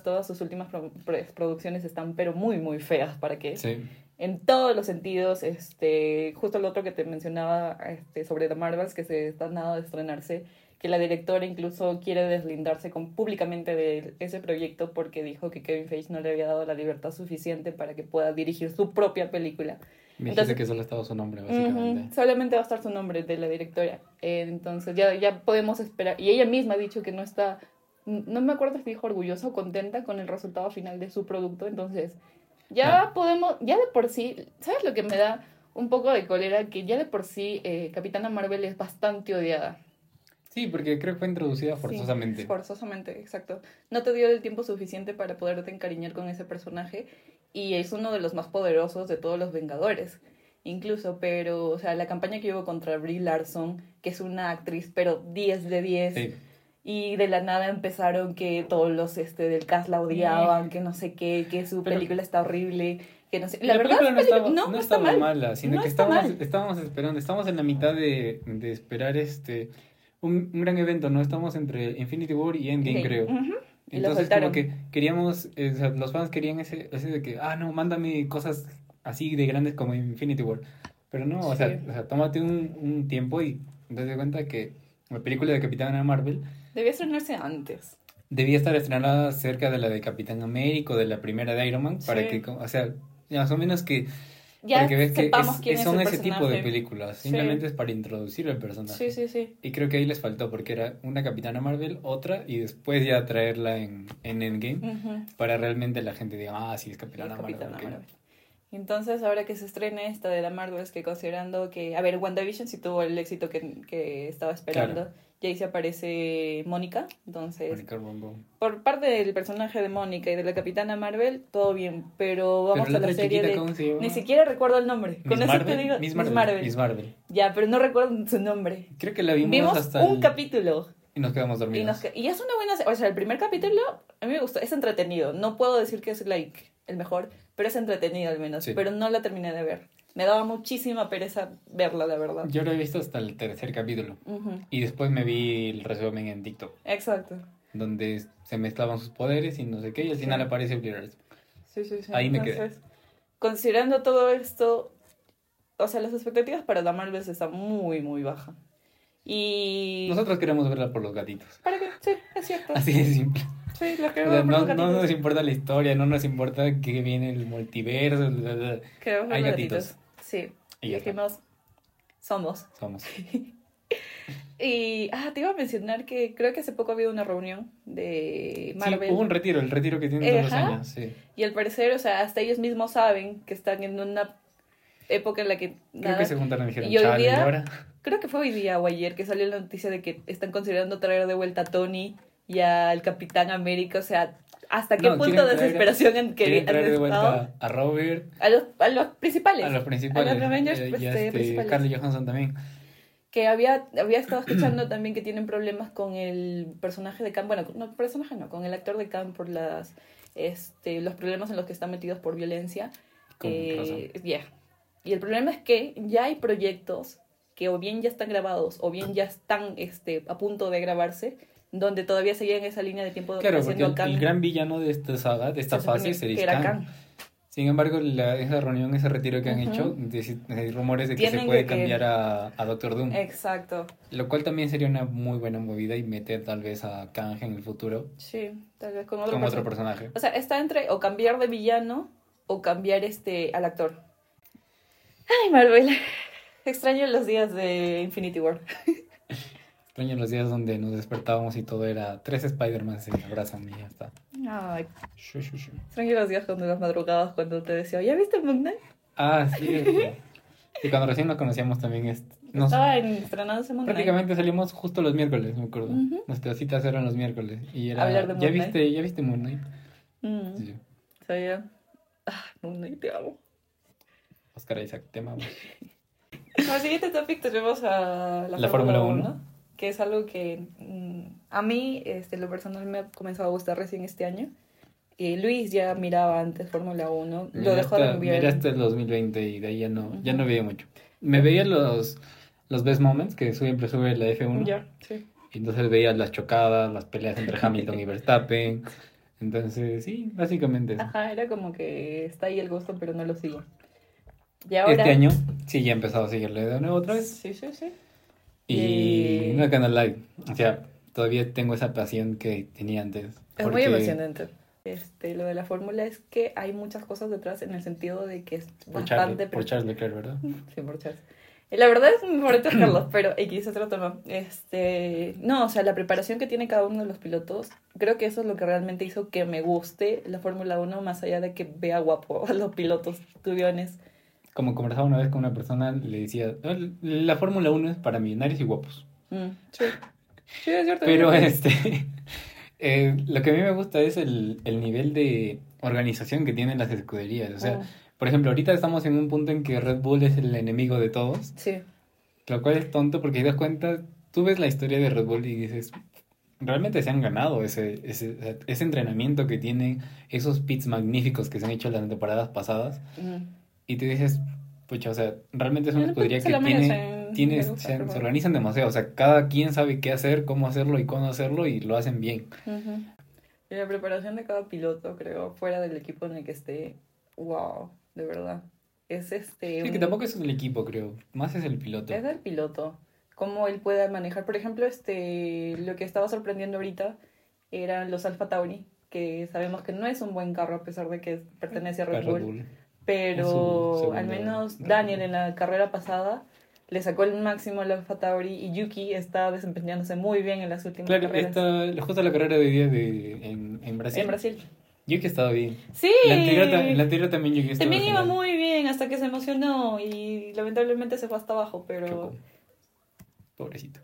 todas sus últimas pro- pro- producciones están pero muy, muy feas. ¿Para qué? Sí, En todos los sentidos. Este, justo lo otro que te mencionaba este, sobre The Marvels, que se está nada de estrenarse. Que la directora incluso quiere deslindarse con, públicamente de ese proyecto porque dijo que Kevin Feige no le había dado la libertad suficiente para que pueda dirigir su propia película. Me Entonces- que solo estaba su nombre, básicamente. Solamente va a estar su nombre de la directora. Eh, entonces ya, ya podemos esperar. Y ella misma ha dicho que no está, no me acuerdo si dijo orgullosa o contenta con el resultado final de su producto. Entonces ya Ah. podemos, ya de por sí, ¿sabes lo que me da un poco de cólera? Que ya de por sí eh, Capitana Marvel es bastante odiada. Sí, porque creo que fue introducida Sí, forzosamente. forzosamente, exacto. No te dio el tiempo suficiente para poderte encariñar con ese personaje y es uno de los más poderosos de todos los Vengadores. Incluso, pero, o sea, la campaña que hubo contra Brie Larson, que es una actriz, pero 10 de 10, Sí. y de la nada empezaron que todos los este, del cast la odiaban, que no sé qué, que su Pero- película está horrible, que no sé. La, verdad, no estaba, no, no estaba mal. mala, sino No que está estábamos, mal. estábamos esperando, estamos en la mitad de, de esperar este un, un gran evento, ¿no? Estamos entre Infinity War y Endgame, Sí. creo. Y lo Entonces como que queríamos, eh, o sea, los fans querían ese, ese de que, ah, no, mándame cosas así de grandes como Infinity War. Pero no, o sea, o sea tómate un, un tiempo y te das cuenta que la película de Capitana Marvel Debía estrenarse antes. debía estar estrenada cerca de la de Capitán América o de la primera de Iron Man, para Sí. que, o sea, más o menos que Ya porque ves que es- quién son el ese tipo de películas. Sí. Simplemente es para introducir al personaje. Sí, sí, sí. Y creo que ahí les faltó porque era una Capitana Marvel, otra, y después ya traerla en, en Endgame para realmente la gente diga, ah, sí, es Capitana, Sí, Capitana Marvel. ok". Marvel. Entonces, ahora que se estrene esta de la Marvel, es que considerando que, a ver, WandaVision sí tuvo el éxito que, que estaba esperando, Claro. Y ahí se aparece Mónica, entonces, Mónica por parte del personaje de Mónica y de la Capitana Marvel, todo bien, pero vamos Pero la a la serie de... ¿cómo se llama? Ni siquiera recuerdo el nombre, Miss con eso Marvel. te digo, Miss Miss Marvel. Miss Marvel. Ya, pero no recuerdo su nombre. Creo que la vimos, Vimos hasta un el- capítulo y nos quedamos y, dormidos. nos y es una buena... O sea, el primer capítulo a mí me gustó, es entretenido. No puedo decir que es like el mejor, pero es entretenido al menos. Sí. Pero no la terminé de ver. Me daba muchísima pereza verla, la verdad. Yo lo he visto hasta el tercer capítulo. Ujú, Y después me vi el resumen en TikTok, Exacto. donde se mezclaban sus poderes y no sé qué, y al Sí. final aparece Larson. Sí, sí, sí. Ahí me quedé. Entonces, Considerando todo esto, o sea, las expectativas para la Marvel están muy, muy bajas. Y... Nosotros queremos verla por los gatitos. ¿Para qué? Sí, es cierto. Así de simple. Sí, O sea, no, nos importa la historia, no nos importa que viene el multiverso. bla, bla. Queremos ver Hay gatitos. Sí. Y dijimos, somos. Somos. Y, ah, te iba a mencionar que creo que hace poco ha habido una reunión de Marvel. Sí, hubo un retiro, el retiro que tienen todos los años. Sí. Y al parecer, o sea, hasta ellos mismos saben que están en una época en la que... Creo que se juntaron y dijeron, Y hoy chale, día- ¿y ahora? Creo que fue hoy día o ayer que salió la noticia de que están considerando traer de vuelta a Tony y al Capitán América. O sea, ¿hasta qué No, punto de desesperación en que traer de vuelta a Robert, A los, a los principales. a los principales. A los Avengers, eh, pues, a este, principales. Scarlett Johansson también. Que había, había estado escuchando también que tienen problemas con el personaje de Khan. Bueno, no, personaje no, con el actor de Khan por las, este, los problemas en los que están metidos por violencia. Con Eh, yeah. Y el problema es que ya hay proyectos que o bien ya están grabados o bien ya están este, a punto de grabarse, donde todavía seguían esa línea de tiempo Claro, porque haciendo el, a Khan. el gran villano de esta saga, de esta Se fase, sería que era Khan. Khan. Sin embargo, la- esa reunión, ese retiro que han hecho, de- hay rumores de que se puede que- que- cambiar a, a Doctor Doom. Exacto. Lo cual también sería una muy buena movida y meter tal vez a Kang en el futuro Sí, tal vez con otro como otro personaje. personaje. O sea, está entre o cambiar de villano o cambiar este al actor. Ay, Marvel. Extraño los días de Infinity War. Extraño los días donde nos despertábamos y todo era tres Spider-Man se abrazan y ya está. Ay, Shu, shu, shu. extraño los días cuando las madrugadas cuando te decía, ¿ya viste Moon Knight? Ah, sí. Y cuando recién nos conocíamos también, es- nos, Estaba en, estrenándose Moon Knight. prácticamente salimos justo los miércoles, me acuerdo. Ujú. Nuestras citas eran los miércoles. Y era, Hablar de ¿ya Moon Knight. viste, ¿ya viste Moon Knight? Mm, Sí. sabía. Ah, Moon Knight, te amo. Oscar Isaac, te amamos. Como siguiente topic tenemos a la, La Fórmula Fórmula 1, que es algo que mm, a mí, este, lo personal, me ha comenzado a gustar recién este año. Y Luis ya miraba antes Fórmula 1, lo dejó hasta- de miré hasta el 2020 y de ahí ya no, ya Ujú. no veía mucho. Me veía los, los best moments que siempre sube la F1. Ya, sí. Y entonces veía las chocadas, las peleas entre Hamilton y Verstappen. Entonces, sí, básicamente eso. Ajá, era como que está ahí el gusto, pero no lo sigo. Y ahora... Este año sí ya he empezado a seguirle de nuevo otra vez. Sí, sí, sí. Y Y- no Canal Live. O sea, todavía tengo esa pasión que tenía antes. Es muy emocionante. Este, lo de la fórmula es que hay muchas cosas detrás en el sentido de que es Por Charles, bastante... por Charles Leclerc, ¿verdad? Sí, por Charles. Eh, La verdad es mi favorito Carlos, pero X otro tema. Este, no, o sea, la preparación que tiene cada uno de los pilotos, creo que eso es lo que realmente hizo que me guste la Fórmula 1, más allá de que vea guapo a los pilotos, tubiones. Como conversaba una vez con una persona, le decía, "Ah, la Fórmula 1 es para millonarios y guapos. Mm, sí. Sí, es cierto. Pero este, eh, lo que a mí me gusta es el, el nivel de organización que tienen las escuderías. O sea, Mm, por ejemplo, ahorita estamos en un punto en que Red Bull es el enemigo de todos, sí. lo cual es tonto porque te das cuenta, tú ves la historia de Red Bull y dices, realmente se han ganado ese, ese, ese entrenamiento que tienen, esos pits magníficos que se han hecho las temporadas pasadas, Mm. Y te dices, pucha, o sea, realmente es una escudería que tiene, tiene se, organizan demasiado, o sea, cada quien sabe qué hacer, cómo hacerlo y cuándo hacerlo y lo hacen bien. Y la preparación de cada piloto, creo, fuera del equipo en el que esté, wow, de verdad. Es este. Sí, que tampoco es el equipo, creo, más es el piloto. Es del piloto. Cómo él puede manejar. Por ejemplo, este lo que estaba sorprendiendo ahorita eran los Alfa Tauri, que sabemos que no es un buen carro a pesar de que pertenece a Red, Bull. Es Pero al menos Daniel en la carrera pasada le sacó el máximo al Alfa Tauri y Yuki está desempeñándose muy bien en las últimas Claro, carreras. esta, justo la carrera de hoy día de, en, en Brasil. En Brasil. Que estaba bien. Sí. La anterior, la anterior también que estaba También iba muy bien hasta que se emocionó y lamentablemente se fue hasta abajo, pero... Pobrecito.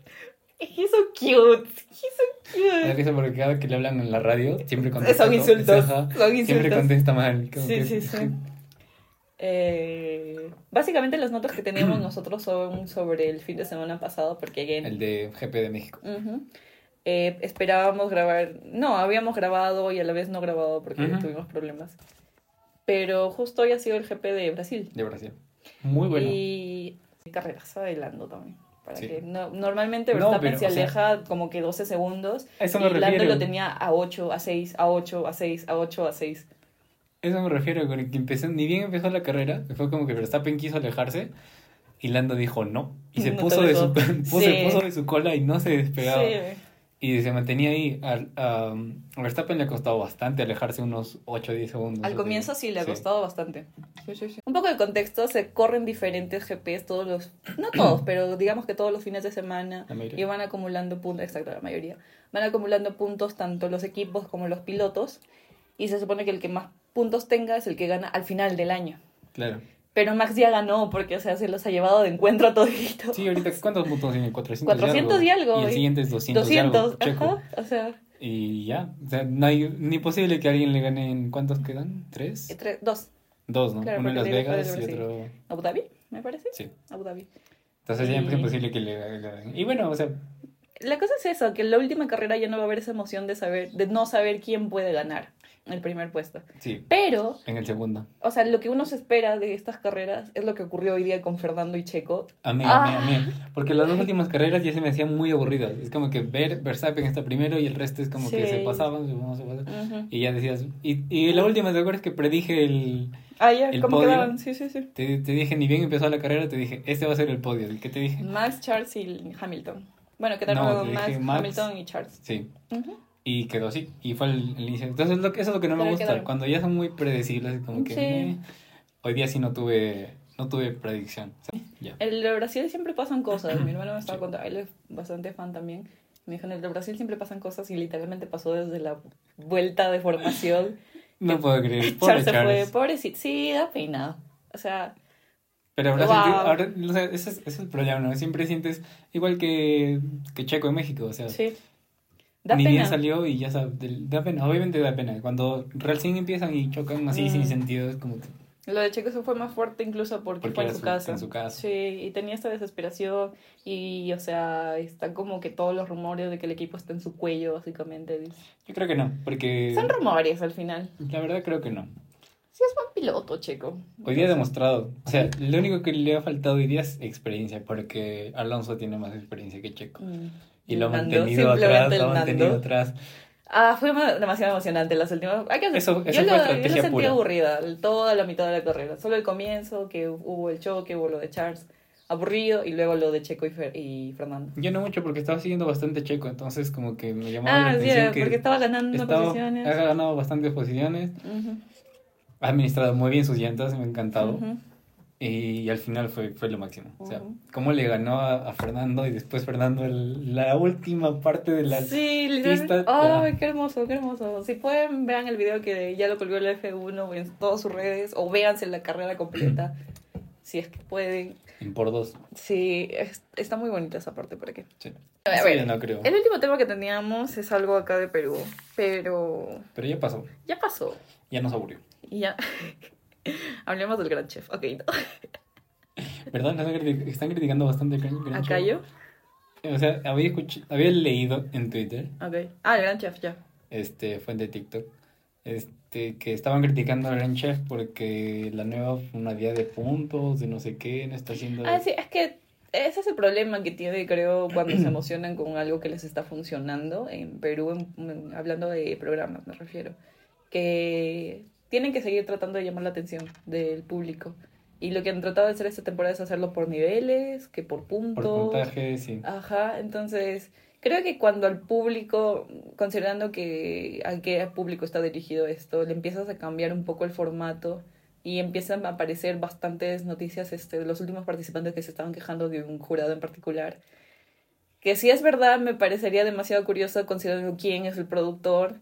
He's so cute. He's so cute. risa porque cada que le hablan en la radio siempre contesta. Son insultos. Son Siempre insultos. contesta mal. como Sí, que- sí, sí. Eh, básicamente las notas que teníamos nosotros son sobre el fin de semana pasado porque again, El de GP de México. Ujú. Eh, esperábamos grabar, no, habíamos grabado y a la vez no grabado porque Ujú. tuvimos problemas. Pero justo hoy ha sido el GP de Brasil. De Brasil. Muy bueno. Y carreras bailando también. Para Sí. que no, normalmente No, Verstappen pero, se o sea, aleja como que 12 segundos. Eso y me Lando refiero. lo tenía a 8, a 6, a 8, a 6, a 8, a 6. Eso me refiero, con el que empezó, ni bien empezó la carrera, fue como que Verstappen quiso alejarse y Lando dijo no. Y se No puso, de su, puso, Sí. puso de su cola y no se despegaba. Sí. Y se mantenía ahí. A, a Verstappen le ha costado bastante alejarse unos 8 o 10 segundos. Al comienzo sí le ha costado bastante. Un poco de contexto, se corren diferentes GPs todos los, no todos, pero digamos que todos los fines de semana y van acumulando puntos, exacto, la mayoría, van acumulando puntos tanto los equipos como los pilotos y se supone que el que más puntos tenga es el que gana al final del año. Claro. Pero Max ya ganó porque, o sea, se los ha llevado de encuentro a todito. Sí, ahorita, ¿cuántos puntos tiene? 400, 400 y algo, Y el y siguiente es 200, y 200, algo, checo. ajá, o sea, Y ya. O sea, no hay ni posible que alguien le gane en. ¿Cuántos quedan? ¿Tres? entre- dos. Dos, ¿no? claro, Uno en Las Vegas y otro. Abu Dhabi, me parece. Sí. Abu Dhabi. Entonces ya es Y- imposible que le ganen. Y bueno, o sea, La cosa es eso, que en la última carrera ya no va a haber esa emoción de saber, de no saber quién puede ganar el primer puesto. sí, Pero, en el segundo. o sea, lo que uno se espera de estas carreras es lo que ocurrió hoy día con Fernando y Checo. A mí, Ah. a mí, a mí. Porque las dos últimas carreras ya se me hacían muy aburridas. Es como que ver Verstappen está primero y el resto es como que Sí. se pasaban, se pasaban, se pasaban. Ujú. Y ya decías. Y, y la última, ¿te acuerdas que predije el. Ah, ya, El ¿cómo podio. quedaban? Sí, sí, sí. Te, te dije, ni bien empezó la carrera, te dije, este va a ser el podio. ¿El que te dije? Max, Charles y Hamilton. Bueno, quedaron No, Max, Max. Hamilton y Charles. Sí. Ujú. Y quedó así. Y fue el, el inicio. Entonces, lo que- eso es lo que no me gusta. quedaron. Cuando ya son muy predecibles, como que. Sí. eh, hoy día sí no tuve, no tuve predicción. el de Brasil siempre pasan cosas. Mi hermano me estaba contando, él es bastante fan también. Me dijo, en el de Brasil siempre pasan cosas y literalmente pasó desde la vuelta de formación. No puedo creer. Pobre Charles se fue, pobrecito. Sí, da pena. O sea, Pero Wow. siente- ahora o sea, ese, es, ese es el problema, ¿no? Siempre sientes igual que, que Checo en México, o sea, sí. Da ni pena. bien salió y ya sabes, da pena, obviamente da pena. Cuando recién empiezan y chocan así Mm. sin sentido, es como que Lo de Checo se fue más fuerte incluso porque, Porque fue en su, su- casa. en su casa. Sí, y tenía esta desesperación y, o sea, están como que todos los rumores de que el equipo está en su cuello, básicamente. yo creo que no, porque Son rumores al final. la verdad creo que no. Sí, es buen piloto, Checo. Hoy día ha demostrado, o sea, lo único que le ha faltado hoy día es experiencia, porque Alonso tiene más experiencia que Checo. Mm. Y lo ha El Nando, mantenido atrás, lo mantenido atrás. Ah, fue ma- demasiado emocionante las últimas. Hay que Eso- yo eso lo, fue yo estrategia lo sentí pura. aburrida toda la mitad de la carrera. Solo el comienzo, que hubo el choque, hubo lo de Charles, aburrido, y luego lo de Checo y, Fer- y Fernando. Yo no mucho porque estaba siguiendo bastante Checo, entonces como que me llamaba la Ah, sí, atención que porque estaba ganando estaba- posiciones. ha ganado bastantes posiciones, Ujú, ha administrado muy bien sus llantas, me ha encantado. ujú. Y al final fue, fue lo máximo. O sea, cómo le ganó a, a Fernando y después Fernando el- la última parte de la... Sí, pistas, ¡Ay, qué hermoso, qué hermoso! Si pueden, vean el video que ya lo colgó el F1 en todas sus redes o véanse la carrera completa, si es que pueden. En por dos. Sí, es- está muy bonita esa parte, ¿para qué? Sí. A Eso ver, ya no creo. El último tema que teníamos es algo acá de Perú, pero Pero ya pasó. ya pasó. Ya nos aburrió. Y ya. Hablemos del gran chef. Ok, ¿no? ¿Verdad? Nos Están, criti- están criticando bastante el Gran- Gran ¿A Chef. Cayo? O sea, había, escuch- había leído en Twitter, Ok. Ah, el gran chef, ya. este, fuente de TikTok, este, que estaban criticando al Gran Chef porque la nueva una día de puntos, de no sé qué, no está haciendo... Ah, sí, es que ese es el problema que tiene, creo, cuando se emocionan con algo que les está funcionando. En Perú, en- en- hablando de programas, me refiero. Que tienen que seguir tratando de llamar la atención del público. Y lo que han tratado de hacer esta temporada es hacerlo por niveles, que por puntos. Por puntaje, sí. Ajá, entonces creo que cuando al público, considerando que a qué público está dirigido esto, le empiezas a cambiar un poco el formato y empiezan a aparecer bastantes noticias este, de los últimos participantes que se estaban quejando de un jurado en particular. Que si es verdad, me parecería demasiado curioso considerando quién es el productor,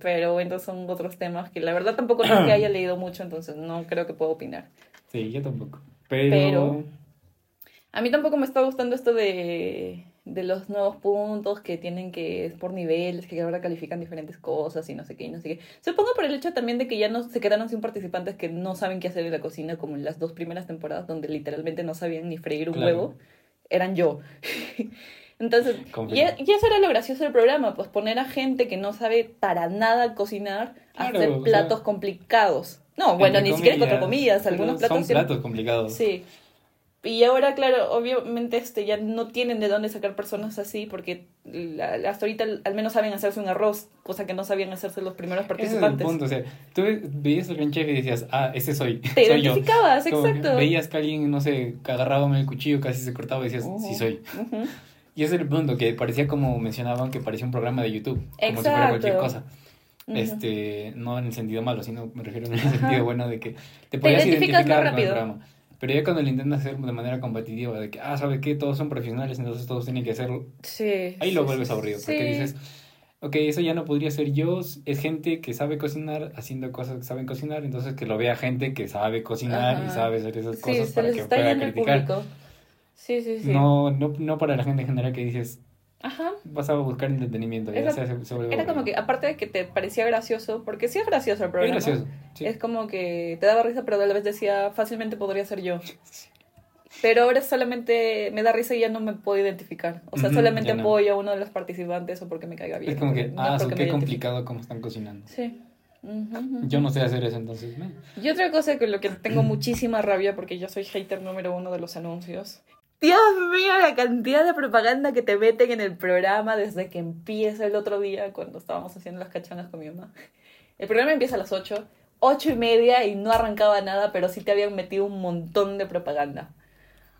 pero entonces son otros temas que la verdad tampoco es que haya leído mucho, entonces no creo que pueda opinar. Sí, yo tampoco. Pero... Pero- A mí tampoco me está gustando esto de, de los nuevos puntos que tienen que es por niveles, que ahora califican diferentes cosas y no sé qué y no sé qué. Supongo por el hecho también de que ya no se quedaron sin participantes que no saben qué hacer en la cocina, como en las dos primeras temporadas, donde literalmente no sabían ni freír un Claro. huevo. Eran yo. Entonces, y, Confirmo. y eso era lo gracioso del programa, pues poner a gente que no sabe para nada cocinar a Claro, hacer o sea, platos complicados. No, bueno, ni siquiera contra comillas, comillas, algunos platos Son platos complicados. Sí. Y ahora, claro, obviamente este, ya no tienen de dónde sacar personas así porque hasta ahorita al, menos saben hacerse un arroz, cosa que no sabían hacerse los primeros Ese es el participantes. punto, o sea, tú ve- veías al gran chef y decías, ah, ese soy, Te soy yo. identificabas, Como exacto. Veías que alguien, no sé, agarraba el cuchillo, casi se cortaba y decías, Ujú, sí soy. ujú. Y ese es el punto, que parecía como mencionaban, que parecía un programa de YouTube, como si fuera cualquier Exacto. cosa. Este, no en el sentido malo, sino me refiero en el sentido bueno de que te Te podías identificas identificar con el programa. Pero ya cuando lo intentas hacer de manera competitiva, de que, ah, ¿sabes qué? Todos son profesionales, entonces todos tienen que hacerlo. Sí. Ahí lo sí, vuelves sí, aburrido, sí. porque dices, ok, eso ya no podría ser yo, es gente que sabe cocinar, haciendo cosas que saben cocinar, entonces que lo vea gente que sabe cocinar y sabe hacer esas Sí, cosas se para que pueda criticar. público. Sí, sí, sí. No, no, no para la gente en general que dices, Ajá. vas a buscar entretenimiento, ya Era- como que, aparte de que te parecía gracioso, porque sí es gracioso el Es programa. gracioso, sí. Es como que te daba risa, pero a la vez decía, fácilmente podría ser yo. Pero ahora solamente me da risa y ya no me puedo identificar. O sea, solamente no. apoyo a uno de los participantes o porque me caiga bien. Es como que, no ah, qué complicado cómo están cocinando. Sí. Yo no sé hacer eso, entonces, me- Y otra cosa con lo que tengo muchísima rabia, porque yo soy hater número uno de los anuncios. Dios mío, la cantidad de propaganda que te meten en el programa desde que empieza el otro día, cuando estábamos haciendo las cachanas con mi mamá. El programa empieza a las 8, 8 y media y no arrancaba nada, pero sí te habían metido un montón de propaganda.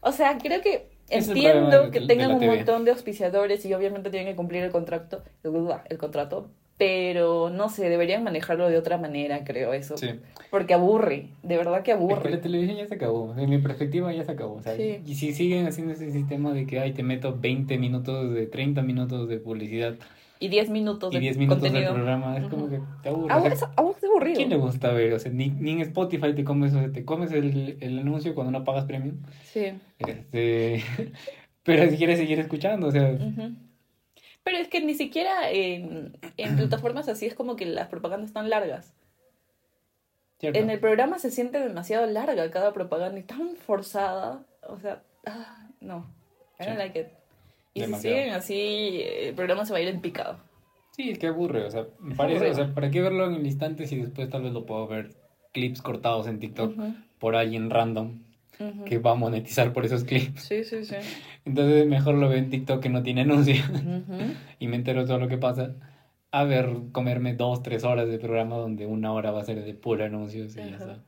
O sea, creo que Es entiendo que de tengan un montón de auspiciadores y obviamente tienen que cumplir el contrato, el contrato, pero no sé, deberían manejarlo de otra manera, creo eso. Sí. Porque aburre, de verdad que Es que aburre. la televisión ya se acabó, en mi perspectiva ya se acabó. O sea, Sí. Y si siguen haciendo ese sistema de que ay, te meto 20 minutos, de 30 minutos de publicidad Y 10 minutos y de 10 minutos contenido. del programa, es como que te aburre. Ah, O sea, es, es aburrido. ¿Quién le gusta ver? O sea, ni, ni en Spotify te comes, o sea, te comes el, el anuncio cuando no pagas premium. Sí. Este, pero si quieres seguir escuchando, o sea, Ujú. Pero es que ni siquiera en, en plataformas así es como que las propagandas están largas. cierto. En el programa se siente demasiado larga cada propaganda y tan forzada. O sea, ah, no. I don't Sí. like it. Y Demasiado. si siguen así, el programa se va a ir en picado. Sí, es que aburre, o sea, parece, o sea, ¿para qué verlo en el instante si después tal vez lo puedo ver clips cortados en TikTok Ujú, por alguien random ujú. que va a monetizar por esos clips? Sí, sí, sí. Entonces mejor lo veo en TikTok que no tiene anuncio Ujú. y me entero todo lo que pasa a ver, comerme dos, tres horas de programa donde una hora va a ser de puro anuncios y ya está.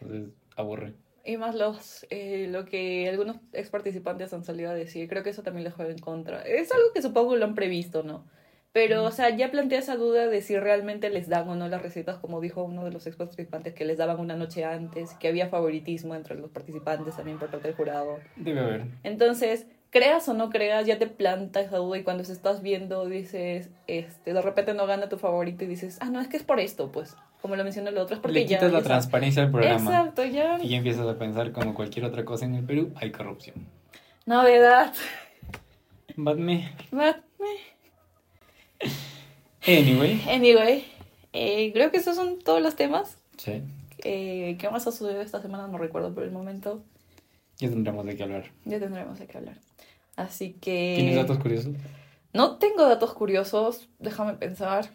Entonces, aburre. Y más los eh, lo que algunos ex participantes han salido a decir, creo que eso también les juega en contra. Es algo que supongo lo han previsto, ¿no? Pero, o sea, ya plantea esa duda de si realmente les dan o no las recetas, como dijo uno de los ex participantes, que les daban una noche antes, que había favoritismo entre los participantes también por parte del jurado. Debe haber. Entonces, creas o no creas, ya te planta esa duda y cuando se estás viendo dices, este, de repente no gana tu favorito y dices, ah, no, es que es por esto, pues, como lo mencionó el otro, es porque Le ya... quitas la transparencia al programa Exacto, ya. y ya empiezas a pensar como cualquier otra cosa en el Perú, hay corrupción. Novedad. Batme. But, Anyway. Anyway, eh, creo que esos son todos los temas. Sí, Eh, ¿Qué más ha sucedido esta semana? No recuerdo por el momento. ya tendremos de qué hablar. Ya tendremos de qué hablar. Así que... ¿Tienes datos curiosos? No tengo datos curiosos. Déjame pensar.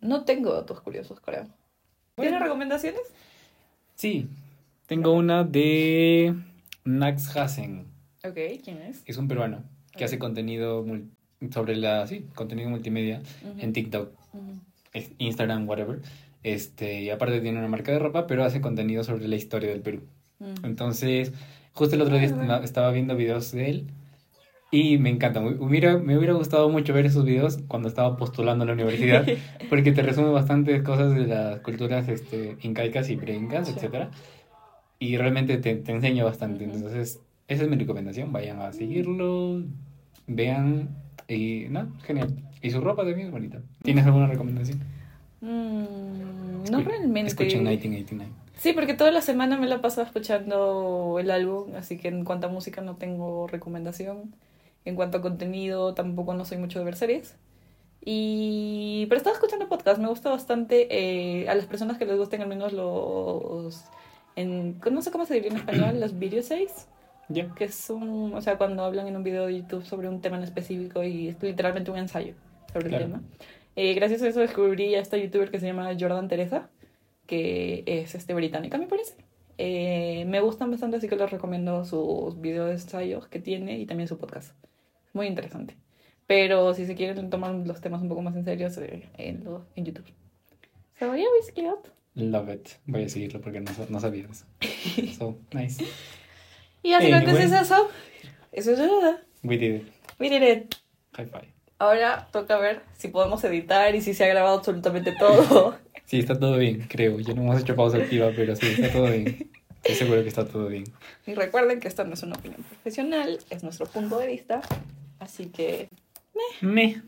No tengo datos curiosos, creo. ¿Tienes Bueno. recomendaciones? Sí, tengo una de Nax Hassen. Ok, ¿quién es? Es un peruano que hace contenido sobre la, sí, contenido multimedia en TikTok, Instagram, whatever. Este, y aparte tiene una marca de ropa, pero hace contenido sobre la historia del Perú. Ujú. Entonces, justo el otro día Ah, estaba- estaba viendo videos de él y me encanta. Me hubiera, me hubiera gustado mucho ver esos videos cuando estaba postulando a la universidad, porque te resume bastantes cosas de las culturas este, incaicas y preincas, Sí. etcétera Y realmente te, te enseña bastante. Entonces, esa es mi recomendación. Vayan a seguirlo, vean y no, genial. Y su ropa también es bonita. ¿Tienes alguna recomendación? Mm, no realmente. Escuchen 1989. Sí, porque toda la semana me la paso escuchando el álbum, así que en cuanto a música no tengo recomendación. En cuanto a contenido, tampoco no soy mucho de ver series. Y... Pero estaba escuchando podcast, me gusta bastante eh, a las personas que les gusten al menos los... En, no sé cómo se diría en español, los video Ya. que es un... O sea, cuando hablan en un video de YouTube sobre un tema en específico y es literalmente un ensayo sobre Claro. el tema. Eh, gracias a eso descubrí a esta youtuber que se llama Jordan Teresa que es este británica, me parece. Eh, me gustan bastante, así que les recomiendo sus videos de ensayos que tiene y también su podcast. Muy interesante. Pero si se quieren tomar los temas un poco más en serio, eh, en, lo- en YouTube. So, yeah, that. Love it. Voy a seguirlo porque no, no sabía eso. So, nice. Y básicamente Anyway. es eso. Eso es todo. We did it. We did it. High five. Ahora toca ver si podemos editar y si se ha grabado absolutamente todo. Sí, está todo bien, creo. Ya no hemos hecho pausa activa, pero sí, está todo bien. Estoy seguro que está todo bien. Y recuerden que esta no es una opinión profesional, es nuestro punto de vista. Así que Me.